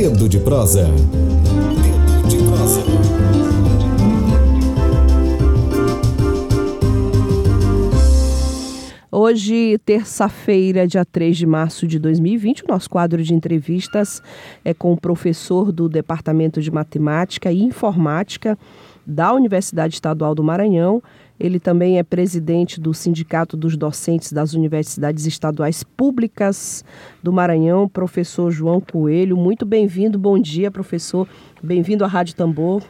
Dedo de prosa. Dedo de prosa. Hoje, terça-feira, dia 3 de março de 2020, o nosso quadro de entrevistas é com o professor do Departamento de Matemática e Informática da Universidade Estadual do Maranhão. Ele também é presidente do Sindicato dos Docentes das Universidades Estaduais Públicas do Maranhão, professor João Coelho. Muito bem-vindo, bom dia, professor. Bem-vindo à Rádio Tambor.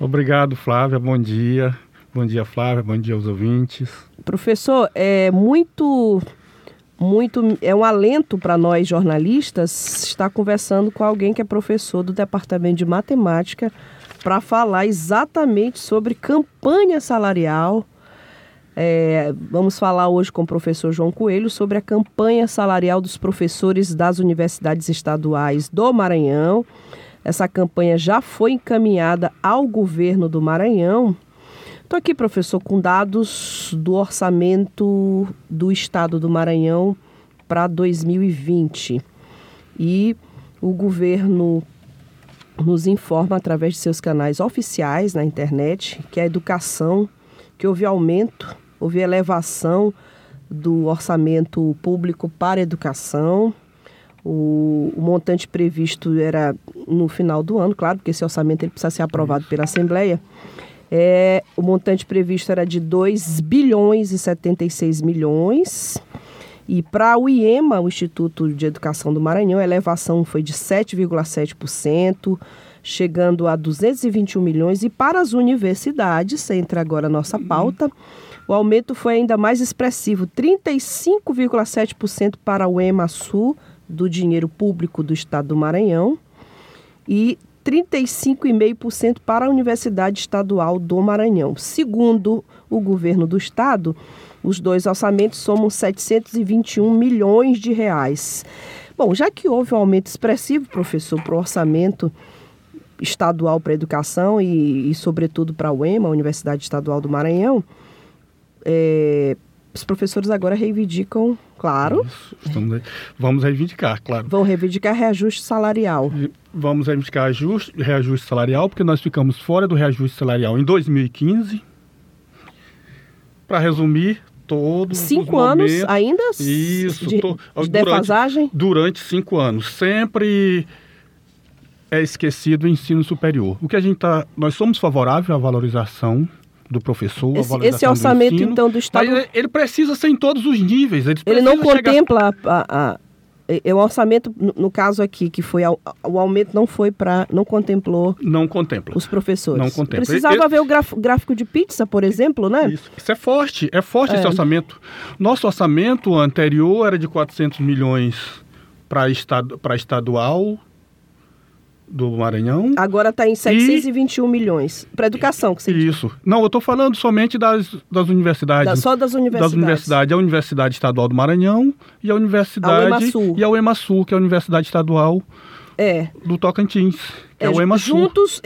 Obrigado, Flávia, bom dia. Bom dia, Flávia, bom dia aos ouvintes. Professor, é muito muito é um alento para nós jornalistas estar conversando com alguém que é professor do Departamento de Matemática para falar exatamente sobre campanha salarial. É, vamos falar hoje com o professor João Coelho sobre a campanha salarial dos professores das universidades estaduais do Maranhão. Essa campanha já foi encaminhada ao governo do Maranhão. Estou aqui, professor, com dados do orçamento do estado do Maranhão para 2020. E o governo nos informa através de seus canais oficiais na internet que a educação, que houve aumento, houve elevação do orçamento público para a educação. O, o, montante previsto era no final do ano, claro, porque esse orçamento ele precisa ser aprovado pela Assembleia. É, o montante previsto era de 2 bilhões e 76 milhões. E para o IEMA, o Instituto de Educação do Maranhão, a elevação foi de 7,7%, chegando a 221 milhões. E para as universidades, entra agora a nossa pauta, o aumento foi ainda mais expressivo, 35,7% para o EMA-Sul, do dinheiro público do Estado do Maranhão, e 35,5% para a Universidade Estadual do Maranhão. Segundo o governo do estado, os dois orçamentos somam 721 milhões de reais. Bom, já que houve um aumento expressivo, professor, para o orçamento estadual para a educação e, e, sobretudo, para a UEMA, a Universidade Estadual do Maranhão, é, os professores agora reivindicam, claro. Isso, estamos, vamos reivindicar, claro. Vão reivindicar reajuste salarial. Vamos reivindicar ajuste, reajuste salarial, porque nós ficamos fora do reajuste salarial em 2015. Para resumir, todos cinco anos ainda isso de, to, de defasagem durante, durante cinco anos sempre é esquecido o ensino superior o que a gente tá nós somos favoráveis à valorização do professor esse, esse orçamento do ensino, então do estado ele, ele, precisa ser em todos os níveis ele, ele não contempla chegar... a, a é, o orçamento, no caso aqui, que foi o aumento não foi para. não contemplou. Não contempla. Os professores. Não contempla. Precisava Ele, ver o gráfico de pizza, por exemplo, né? Isso, isso é forte, é forte é. esse orçamento. Nosso orçamento anterior era de 400 milhões para estadu, estadual, do Maranhão. Agora está em 721 e... milhões. Para educação, que você Isso. Diz. Não, eu estou falando somente das, das universidades. Da, só das universidades. Das universidades. A Universidade Estadual do Maranhão e a Universidade. A. E a UEMASul, que é a Universidade Estadual é. do Tocantins. Que é, é o EMASul. Juntos,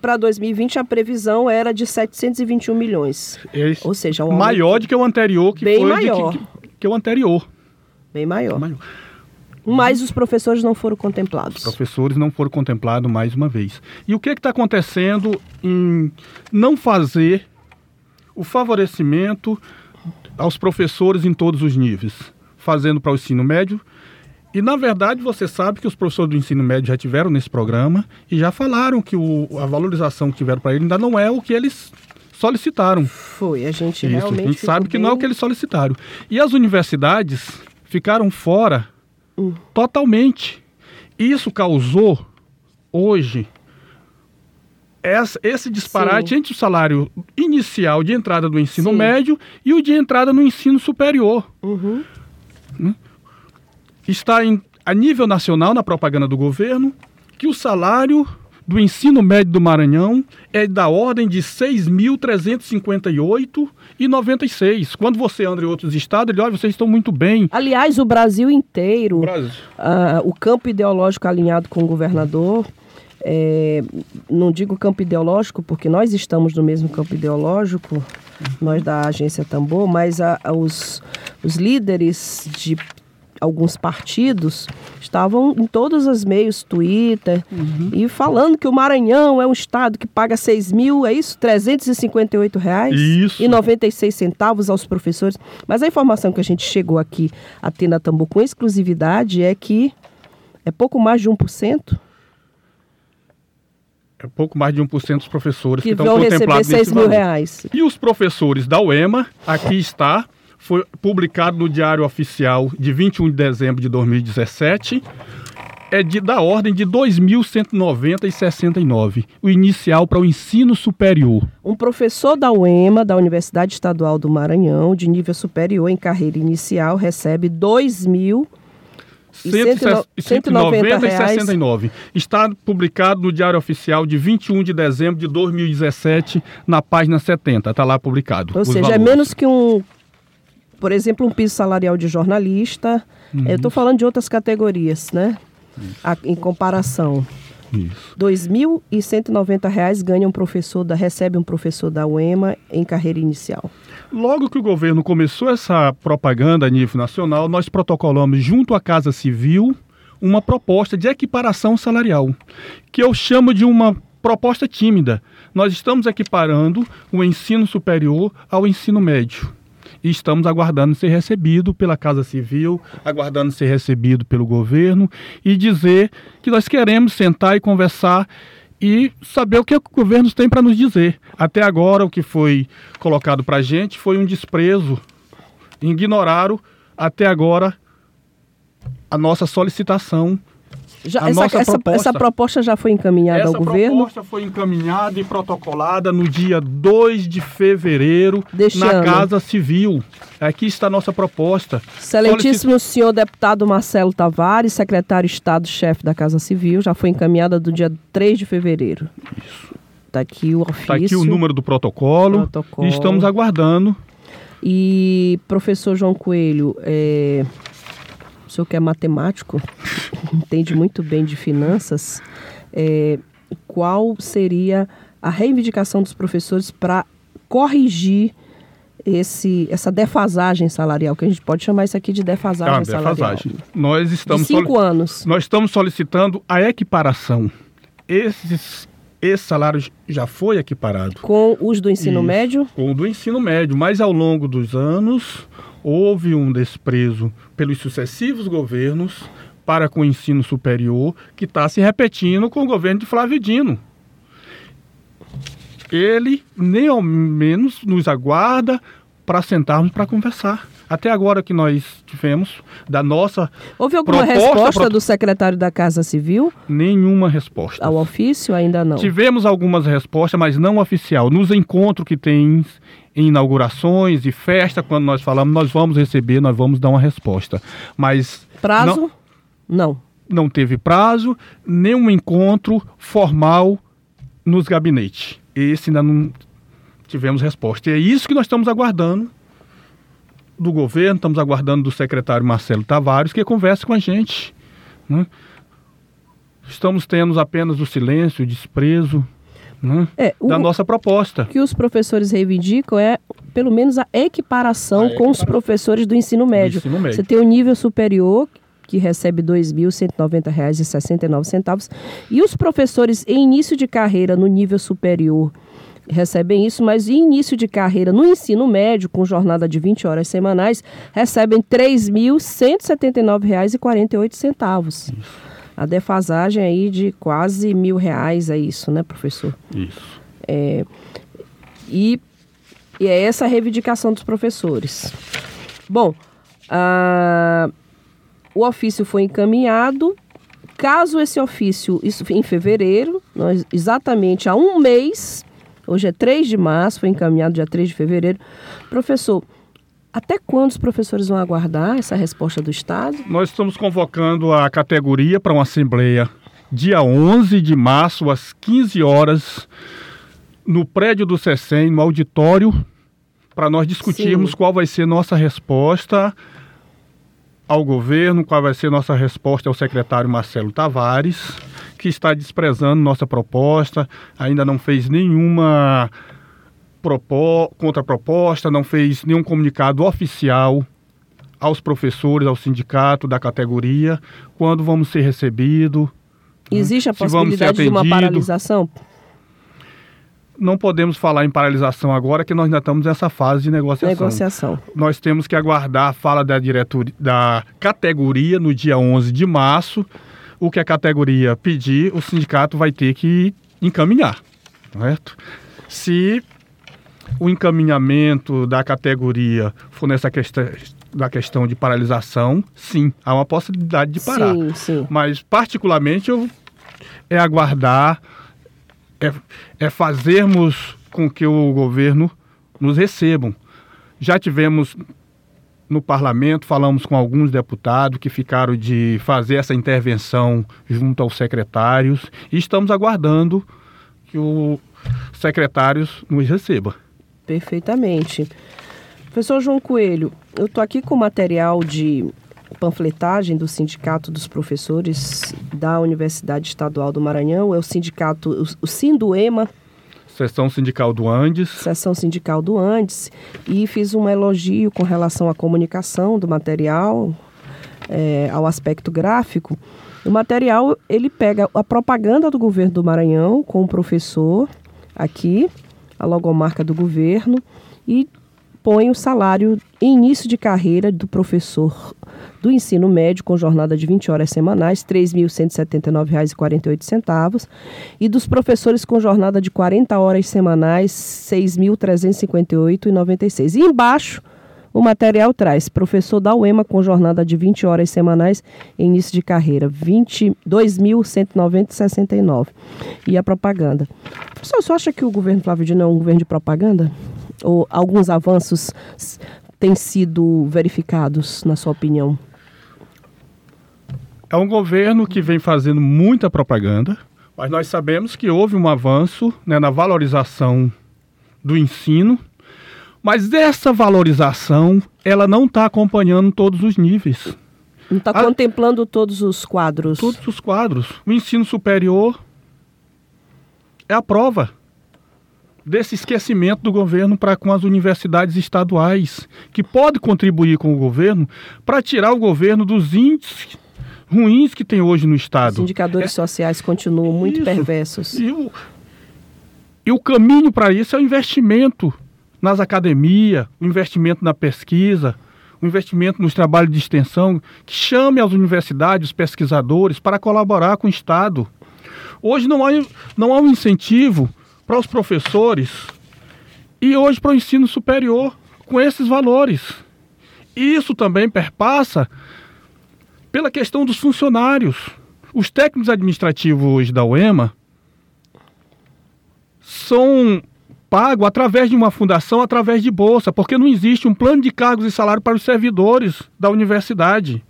para 2020, a previsão era de 721 milhões. Esse, Ou seja, um maior do que o anterior, que bem foi maior. De, que, que o anterior. Bem maior. maior. Mas os professores não foram contemplados. Os professores não foram contemplados mais uma vez. E o que está acontecendo em não fazer o favorecimento aos professores em todos os níveis? Fazendo para o ensino médio. E, na verdade, você sabe que os professores do ensino médio já tiveram nesse programa e já falaram que o, a valorização que tiveram para ele ainda não é o que eles solicitaram. Foi, a gente Isso, realmente. A gente sabe que bem... não é o que eles solicitaram. E as universidades ficaram fora Hum. Totalmente. Isso causou, hoje, essa, esse disparate Sim. entre o salário inicial de entrada do ensino Sim. médio e o de entrada no ensino superior. Uhum. Né? Está em, a nível nacional, na propaganda do governo, que o salário do ensino médio do Maranhão é da ordem de 6.358,96. Quando você anda em outros estados, ele olha, vocês estão muito bem. Aliás, o Brasil inteiro, o, Brasil. Uh, o campo ideológico alinhado com o governador, é, não digo campo ideológico, porque nós estamos no mesmo campo ideológico, nós da agência Tambor, mas a, a, os, os líderes de alguns partidos estavam em todos os meios, Twitter, e falando que o Maranhão é um estado que paga 6 mil, é isso? 358 reais Isso. e 96 centavos aos professores. Mas a informação que a gente chegou aqui a ter na Tambu com exclusividade é que é pouco mais de 1% É pouco mais de 1% dos professores que, que estão vão receber contemplados 6 nesse mil valor. reais. E os professores da UEMA, aqui está, foi publicado no Diário Oficial de 21 de dezembro de 2017, é de, da ordem de 2.190,69, o inicial para o ensino superior. Um professor da UEMA, da Universidade Estadual do Maranhão, de nível superior em carreira inicial, recebe 2 mil E 190 190 e reais. 69. Está publicado no Diário Oficial de 21 de dezembro de 2017, na página 70. Está lá publicado. Ou seja, é valores. menos que um, por exemplo, um piso salarial de jornalista. Uhum. Eu estou falando de outras categorias, né? A- em comparação. Isso. 2.190 reais ganha um professor da, recebe um professor da UEMA em carreira inicial. Logo que o governo começou essa propaganda a nível nacional, nós protocolamos junto à Casa Civil uma proposta de equiparação salarial, que eu chamo de uma proposta tímida. Nós estamos equiparando o ensino superior ao ensino médio. E estamos aguardando ser recebido pela Casa Civil, aguardando ser recebido pelo governo e dizer que nós queremos sentar e conversar e saber o que o governo tem para nos dizer. Até agora, o que foi colocado para a gente foi um desprezo. Ignoraram até agora a nossa solicitação. Já, A essa, nossa essa, proposta- essa proposta já foi encaminhada Essa ao governo? proposta foi encaminhada e protocolada no dia 2 de fevereiro Deste na ano. Casa Civil. Aqui está a nossa proposta. Excelentíssimo senhor deputado Marcelo Tavares, secretário de Estado-chefe da Casa Civil, já foi encaminhada do dia 3 de fevereiro. Está aqui o ofício. Está aqui o número do protocolo. Protocolo. E estamos aguardando. E, professor João Coelho, é, senhor que é matemático, entende muito bem de finanças, é, qual seria a reivindicação dos professores para corrigir esse, essa defasagem salarial, que a gente pode chamar isso aqui de defasagem salarial. defasagem. Nós De estamos cinco soli- anos. Nós estamos solicitando a equiparação. Esses, esse salário já foi equiparado Com os do ensino Isso, médio, com o do ensino médio, mas ao longo dos anos houve um desprezo pelos sucessivos governos para com o ensino superior que está se repetindo com o governo de Flávio Dino. Ele nem ao menos nos aguarda para sentarmos para conversar. Até agora que nós tivemos da nossa houve alguma Proposta, resposta proto- do secretário da Casa Civil nenhuma resposta. ao ofício? Ainda não. Tivemos algumas respostas, mas não oficial. Nos encontros que tem em inaugurações e festa, quando nós falamos, nós vamos receber, nós vamos dar uma resposta. Mas Prazo? Não. não, não teve prazo, nenhum encontro formal nos gabinetes. Esse ainda não tivemos resposta. E é isso que nós estamos aguardando do governo, estamos aguardando do secretário Marcelo Tavares, que converse com a gente. né? Estamos tendo apenas o silêncio, o desprezo né, É, o- da nossa proposta. O que os professores reivindicam é, pelo menos, a equiparação A com os equiparação. professores do ensino médio. ensino médio. Você tem o nível superior, que recebe R$ 2.190,69, e os professores em início de carreira no nível superior recebem isso, mas em início de carreira no ensino médio, com jornada de 20 horas semanais, recebem R$ 3.179,48. A defasagem aí de quase mil reais é isso, né, professor? Isso. E, e é essa a reivindicação dos professores. Bom, ah, o ofício foi encaminhado. Caso esse ofício, isso em fevereiro, nós, exatamente há um mês, hoje é 3 de março, foi encaminhado dia 3 de fevereiro. Professor, até quando os professores vão aguardar essa resposta do Estado? Nós estamos convocando a categoria para uma assembleia dia 11 de março, às 15 horas, no prédio do CECEM, no auditório, para nós discutirmos Sim. qual vai ser nossa resposta ao governo, qual vai ser nossa resposta ao secretário Marcelo Tavares, que está desprezando nossa proposta, ainda não fez nenhuma contraproposta, não fez nenhum comunicado oficial aos professores, ao sindicato da categoria, quando vamos ser recebidos. Existe a possibilidade de uma paralisação? Não podemos falar em paralisação agora, que nós ainda estamos nessa fase de negociação. Negociação. Nós temos que aguardar a fala da diretoria, da categoria no dia 11 de março. O que a categoria pedir, o sindicato vai ter que encaminhar, certo? Se o encaminhamento da categoria for nessa questão da questão de paralisação, sim, há uma possibilidade de parar. Sim, sim. Mas particularmente eu é aguardar, é, é fazermos com que o governo nos recebam. Já tivemos no parlamento, falamos com alguns deputados que ficaram de fazer essa intervenção junto aos secretários e estamos aguardando que os secretários nos recebam. Perfeitamente. Professor João Coelho, eu estou aqui com material de panfletagem do Sindicato dos Professores da Universidade Estadual do Maranhão, é o sindicato, o, o Sinduema. Seção Sindical do Andes. Seção Sindical do Andes. E fiz um elogio com relação à comunicação do material, é, ao aspecto gráfico. O material, ele pega a propaganda do governo do Maranhão com o professor aqui, a logomarca do governo, e põe o salário início de carreira do professor do ensino médio com jornada de 20 horas semanais, R$ 3.179,48, e dos professores com jornada de 40 horas semanais, R$ 6.358,96. E embaixo, o material traz professor da UEMA com jornada de 20 horas semanais início de carreira, 2.190,69. E a propaganda. Professor, você acha que o governo Flávio Dino é um governo de propaganda? Ou alguns avanços têm sido verificados, na sua opinião? É um governo que vem fazendo muita propaganda, mas nós sabemos que houve um avanço né, na valorização do ensino, mas essa valorização ela não está acompanhando todos os níveis. Não está contemplando todos os quadros. Todos os quadros. O ensino superior é a prova desse esquecimento do governo para com as universidades estaduais, que pode contribuir com o governo para tirar o governo dos índices ruins que tem hoje no Estado. Os indicadores é, sociais continuam muito isso, perversos. E o, e o caminho para isso é o investimento nas academias, o investimento na pesquisa, o investimento nos trabalhos de extensão, que chame as universidades, os pesquisadores, para colaborar com o Estado. Hoje não há, não há um incentivo para os professores e hoje para o ensino superior com esses valores. Isso também perpassa pela questão dos funcionários. Os técnicos administrativos da UEMA são pagos através de uma fundação, através de bolsa, porque não existe um plano de cargos e salário para os servidores da universidade.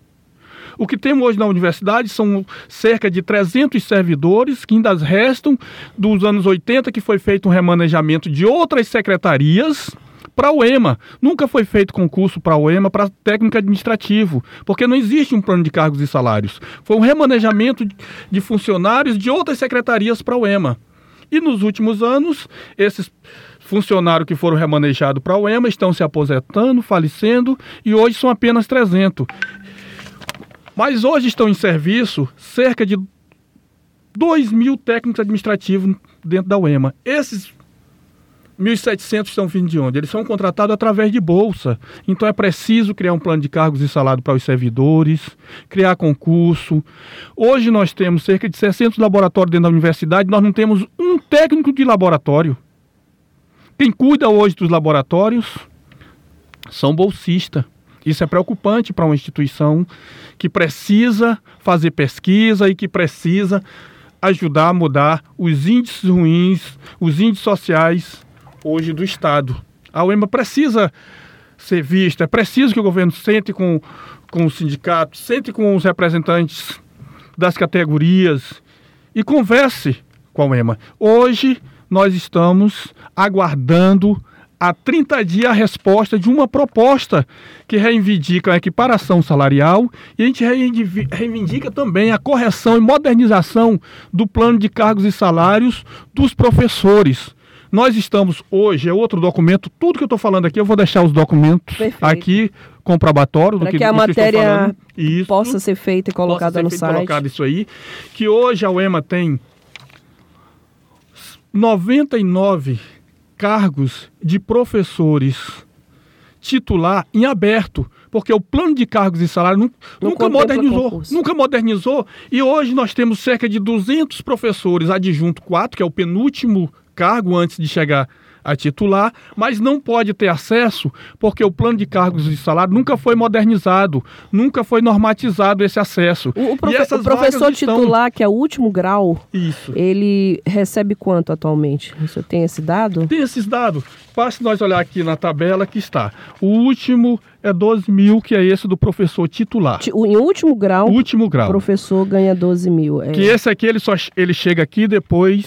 O que temos hoje na universidade são cerca de 300 servidores que ainda restam dos anos 80, que foi feito um remanejamento de outras secretarias para o EMA. Nunca foi feito concurso para o EMA para técnico administrativo, porque não existe um plano de cargos e salários. Foi um remanejamento de funcionários de outras secretarias para o EMA. E nos últimos anos, esses funcionários que foram remanejados para o EMA estão se aposentando, falecendo e hoje são apenas 300. Mas hoje estão em serviço cerca de 2 mil técnicos administrativos dentro da UEMA. Esses 1.700 estão vindo de onde? Eles são contratados através de bolsa. Então é preciso criar um plano de cargos e salário para os servidores, criar concurso. Hoje nós temos cerca de 600 laboratórios dentro da universidade, nós não temos um técnico de laboratório. Quem cuida hoje dos laboratórios são bolsistas. Isso é preocupante para uma instituição que precisa fazer pesquisa e que precisa ajudar a mudar os índices ruins, os índices sociais hoje do Estado. A UEMA precisa ser vista, é preciso que o governo sente com, com os sindicatos, sente com os representantes das categorias e converse com a UEMA. Hoje nós estamos aguardando há 30 dias a resposta de uma proposta que reivindica a equiparação salarial e a gente reivindica também a correção e modernização do plano de cargos e salários dos professores. Nós estamos hoje, é outro documento, tudo que eu estou falando aqui, eu vou deixar os documentos Perfeito. aqui comprobatórios do que, que a matéria. Isso. possa ser feita e colocada ser no feito, site. colocado isso aí, que hoje a UEMA tem 99 cargos de professores titular em aberto, porque o plano de cargos e salário nunca contempla modernizou, concurso. nunca modernizou, e hoje nós temos cerca de 200 professores adjunto 4, que é o penúltimo cargo antes de chegar a titular, mas não pode ter acesso porque o plano de cargos e salário nunca foi modernizado, nunca foi normatizado esse acesso. O, o profe- o professor estão- titular, que é o último grau, Isso. ele recebe quanto atualmente? O senhor tem esse dado? Tem esses dados. Basta nós olhar aqui na tabela que está. O último é 12 mil, que é esse do professor titular. Ti- o- Em último grau, O último o grau. professor ganha 12 mil. É, Que esse aqui ele só ele chega aqui depois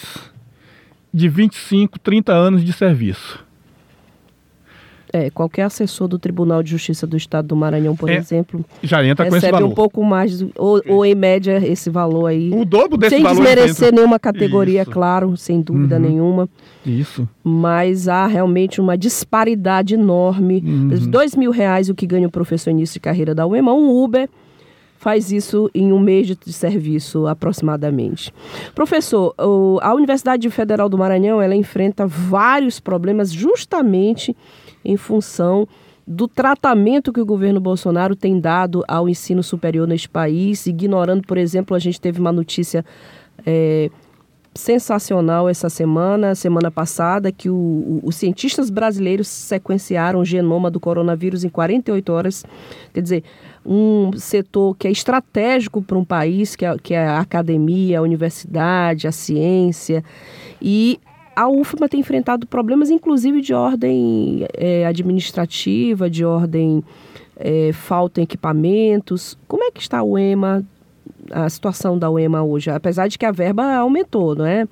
de 25, 30 anos de serviço. é, qualquer assessor do Tribunal de Justiça do Estado do Maranhão, por É, exemplo, Já entra com esse recebe valor. um pouco mais, ou, ou em média esse valor aí. O dobro desse sem valor desmerecer dentro. nenhuma categoria, Isso. claro, sem dúvida Uhum. nenhuma. Isso. mas há realmente uma disparidade enorme. Uhum. Dois mil reais o que ganha o professor início de carreira da UEMA, um Uber faz isso em um mês de serviço aproximadamente. Professor, a Universidade Federal do Maranhão ela enfrenta vários problemas justamente em função do tratamento que o governo Bolsonaro tem dado ao ensino superior neste país, ignorando, por exemplo, a gente teve uma notícia eh, sensacional essa semana, semana passada, que o- o- os cientistas brasileiros sequenciaram o genoma do coronavírus em 48 horas. Quer dizer, um setor que é estratégico para um país, que é, que é a academia, a universidade, a ciência. E a UFMA tem enfrentado problemas, inclusive de ordem eh, administrativa, de ordem eh, falta em equipamentos. Como é que está o EMA a situação da UEMA hoje, apesar de que a verba aumentou, não é?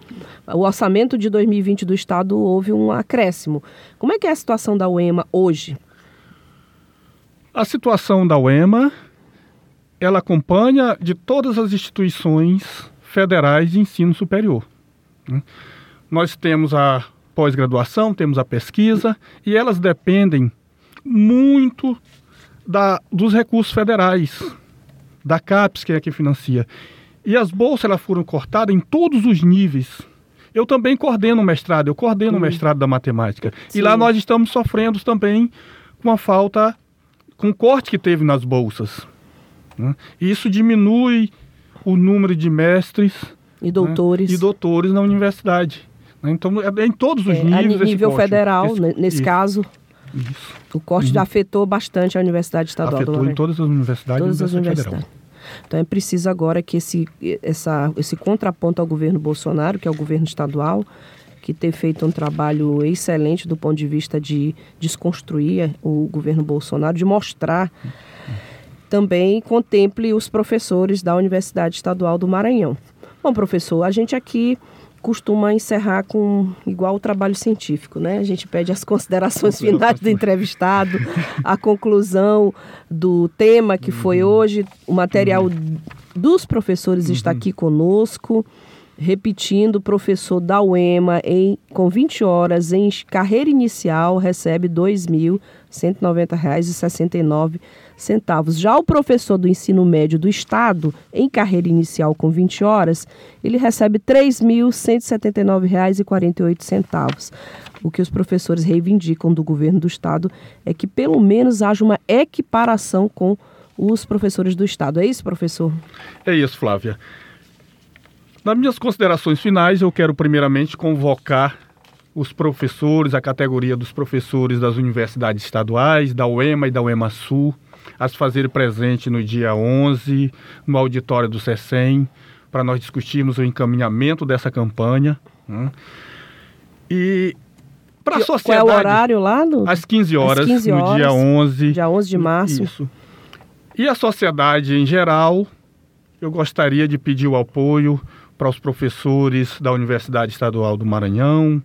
O orçamento de 2020 do Estado houve um acréscimo. Como é que é a situação da UEMA hoje? A situação da UEMA, ela acompanha de todas as instituições federais de ensino superior. né? Nós temos a pós-graduação, temos a pesquisa, e elas dependem muito da, dos recursos federais, da CAPES, que é que financia. E as bolsas elas foram cortadas em todos os níveis. Eu também coordeno o mestrado, eu coordeno o mestrado da matemática. Sim. E lá nós estamos sofrendo também com a falta, com o corte que teve nas bolsas. né? E isso diminui o número de mestres E doutores? né, e doutores na universidade. né? Então, é em todos os É, a níveis. esse nível federal, Esse- né, nesse isso, caso, isso. o corte afetou bastante a Universidade Estadual Afetou em todas as universidades Todas as Universidade universidades. Então é preciso agora que esse, essa, esse contraponto ao governo Bolsonaro, que é o governo estadual, que tem feito um trabalho excelente do ponto de vista de desconstruir o governo Bolsonaro, de mostrar, também contemple os professores da Universidade Estadual do Maranhão. Bom, professor, a gente aqui costuma encerrar com igual o trabalho científico, né? A gente pede as considerações finais do entrevistado, a conclusão do tema que foi hoje, o material dos professores está aqui conosco. Repetindo, o professor da UEMA, em, com 20 horas em carreira inicial, recebe R$ 2.190,69 centavos. Já o professor do ensino médio do estado, em carreira inicial com 20 horas, ele recebe R$ 3.179,48. O que os professores reivindicam do governo do estado é que pelo menos haja uma equiparação com os professores do estado. É isso, professor? É isso, Flávia. Nas minhas considerações finais, eu quero primeiramente convocar os professores, a categoria dos professores das universidades estaduais, da UEMA e da UEMA Sul, a se fazer presente no dia 11, no auditório do CECEM, para nós discutirmos o encaminhamento dessa campanha. né? E para a sociedade... Qual é o horário lá? No... Às 15 horas, 15 no dia horas, 11. Dia 11 de março. Isso. E a sociedade em geral, eu gostaria de pedir o apoio para os professores da Universidade Estadual do Maranhão,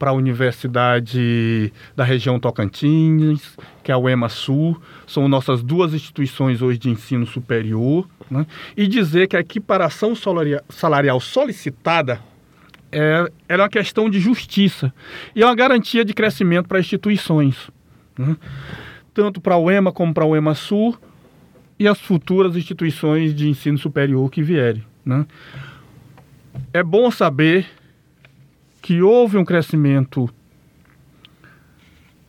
para a Universidade da região Tocantins, que é a UEMA Sul, são nossas duas instituições hoje de ensino superior, né? e dizer que a equiparação salaria- salarial solicitada é, é uma questão de justiça e é uma garantia de crescimento para instituições, né? tanto para o EMA como para o EMA Sul e as futuras instituições de ensino superior que vierem. Né? É bom saber que houve um crescimento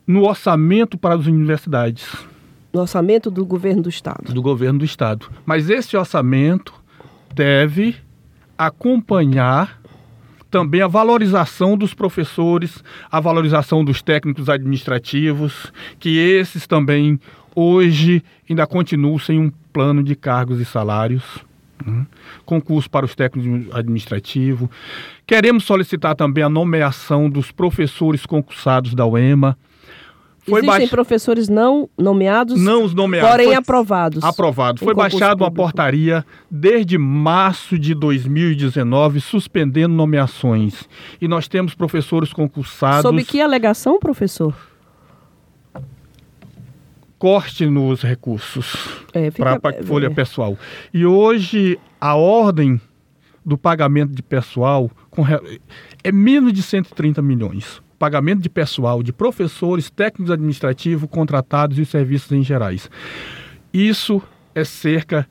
no orçamento para as universidades. No orçamento do governo do Estado. Do governo do Estado. Mas esse orçamento deve acompanhar também a valorização dos professores, a valorização dos técnicos administrativos, que esses também hoje ainda continuam sem um plano de cargos e salários. Né? Concurso para os técnicos administrativos. Queremos solicitar também a nomeação dos professores concursados da UEMA. Foi Existem baix... professores não nomeados, não os nomeados, porém foi... aprovados. Aprovado. Foi baixada uma portaria desde março de 2019 suspendendo nomeações. E nós temos professores concursados. Sob que alegação, professor? Corte nos recursos é, para a folha é. pessoal. E hoje a ordem do pagamento de pessoal é menos de 130 milhões pagamento de pessoal, de professores, técnicos administrativos, contratados e serviços em gerais. Isso é cerca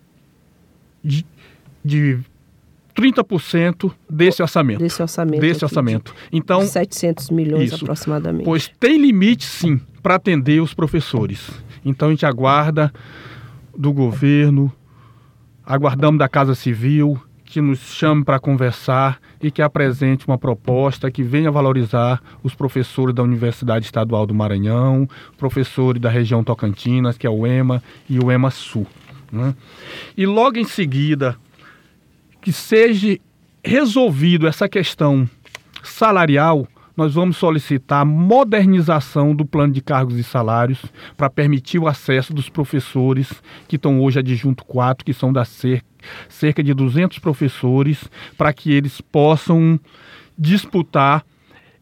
de, de 30% desse orçamento. Desse orçamento. Desse orçamento. De, então, 700 milhões isso, aproximadamente. Pois tem limite, sim, para atender os professores. Então, a gente aguarda do governo, aguardamos da Casa Civil, que nos chame para conversar e que apresente uma proposta que venha valorizar os professores da Universidade Estadual do Maranhão, professores da região Tocantinas, que é o EMA e o EMA Sul. Né? E logo em seguida, que seja resolvido essa questão salarial nós vamos solicitar a modernização do plano de cargos e salários para permitir o acesso dos professores que estão hoje adjunto 4, que são da cerca, cerca de 200 professores, para que eles possam disputar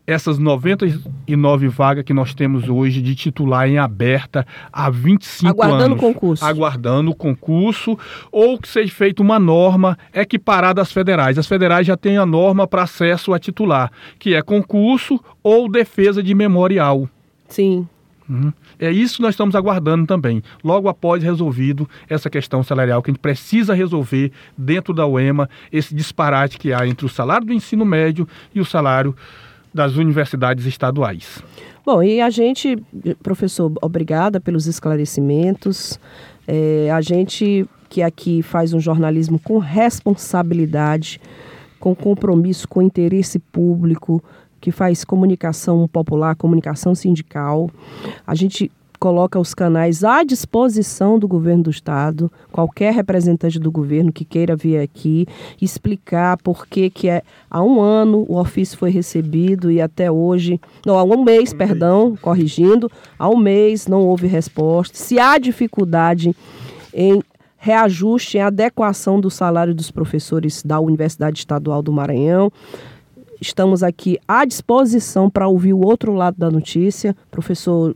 essas 99 vagas que nós temos hoje de titular em aberta há 25 Aguardando anos. Aguardando concurso. Aguardando o concurso, ou que seja feita uma norma equiparada às federais. As federais já têm a norma para acesso a titular, que é concurso ou defesa de memorial. Sim. Uhum. É isso que nós estamos aguardando também, logo após resolvido essa questão salarial, que a gente precisa resolver dentro da UEMA, esse disparate que há entre o salário do ensino médio e o salário das universidades estaduais. Bom, e a gente, professor, obrigada pelos esclarecimentos. É, a gente que aqui faz um jornalismo com responsabilidade, com compromisso com interesse público, que faz comunicação popular, comunicação sindical. A gente coloca os canais à disposição do governo do estado, qualquer representante do governo que queira vir aqui explicar por que que é há um ano o ofício foi recebido e até hoje, não, há um mês, perdão, corrigindo, há um mês não houve resposta. Se há dificuldade em reajuste, em adequação do salário dos professores da Universidade Estadual do Maranhão, estamos aqui à disposição para ouvir o outro lado da notícia. Professor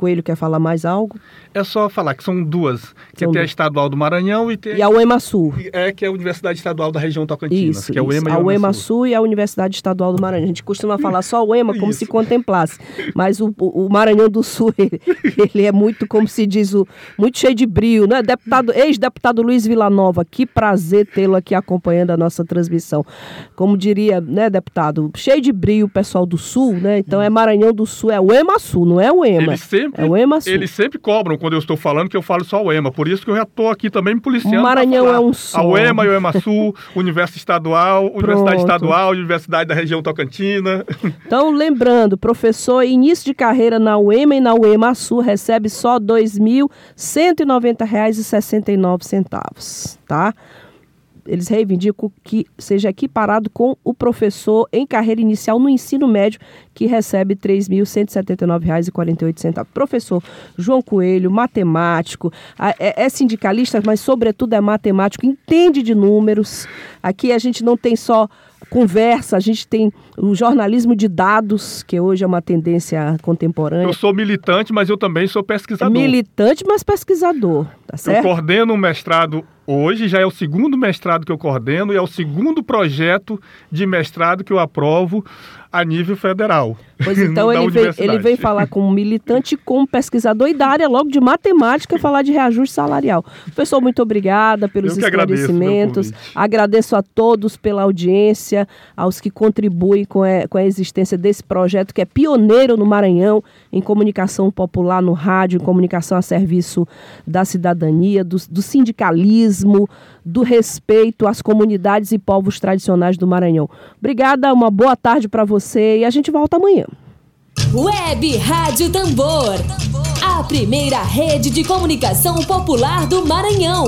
Coelho quer falar mais algo? É só falar que são duas, que são tem a Estadual do Maranhão e tem... E a UEMA Sul. É, que é a Universidade Estadual da região Tocantins, isso, que é o EMA a e a UEMA Sul. Sul e a Universidade Estadual do Maranhão. A gente costuma falar só o EMA como isso. se contemplasse, mas o, o, Maranhão do Sul, ele, ele, é muito, como se diz, o, muito cheio de brilho, né? Deputado, ex-deputado Luiz Villanova, que prazer tê-lo aqui acompanhando a nossa transmissão. Como diria, né, deputado, cheio de brilho o pessoal do Sul, né? Então é Maranhão do Sul, é o EMA Sul, não é o EMA. Ele sempre, é o EMA Sul. Eles sempre cobram quando eu estou falando que eu falo só o EMA. Por isso que eu já estou aqui também me policiando. O Maranhão é um só. A UEMA e o EMA Sul, Universidade Estadual. Universidade Estadual, Universidade da região Tocantina. Então, lembrando, professor, início de carreira na UEMA e na UEMA Sul recebe só R$ 2.190,69, tá? Eles reivindicam que seja equiparado com o professor em carreira inicial no ensino médio, que recebe R$ 3.179,48. Professor João Coelho, matemático, é, é sindicalista, mas sobretudo é matemático, entende de números. Aqui a gente não tem só conversa, a gente tem o jornalismo de dados, que hoje é uma tendência contemporânea. Eu sou militante, mas eu também sou pesquisador. Militante, mas pesquisador, tá certo? Eu coordeno um mestrado Hoje já é o segundo mestrado que eu coordeno e é o segundo projeto de mestrado que eu aprovo a nível federal. Pois então ele veio, ele veio falar com um militante, com um pesquisador e da área logo de matemática falar de reajuste salarial. Professor, muito obrigada pelos esclarecimentos. Agradeço, agradeço, a todos pela audiência, aos que contribuem com a, com a existência desse projeto que é pioneiro no Maranhão em comunicação popular no rádio, em comunicação a serviço da cidadania, do, do sindicalismo, do respeito às comunidades e povos tradicionais do Maranhão. Obrigada, uma boa tarde para você e a gente volta amanhã. Web Rádio Tambor, a primeira rede de comunicação popular do Maranhão.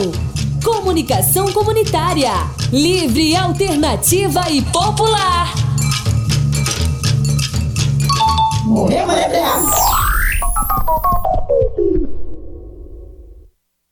Comunicação comunitária, livre, alternativa e popular. Morreu, Maria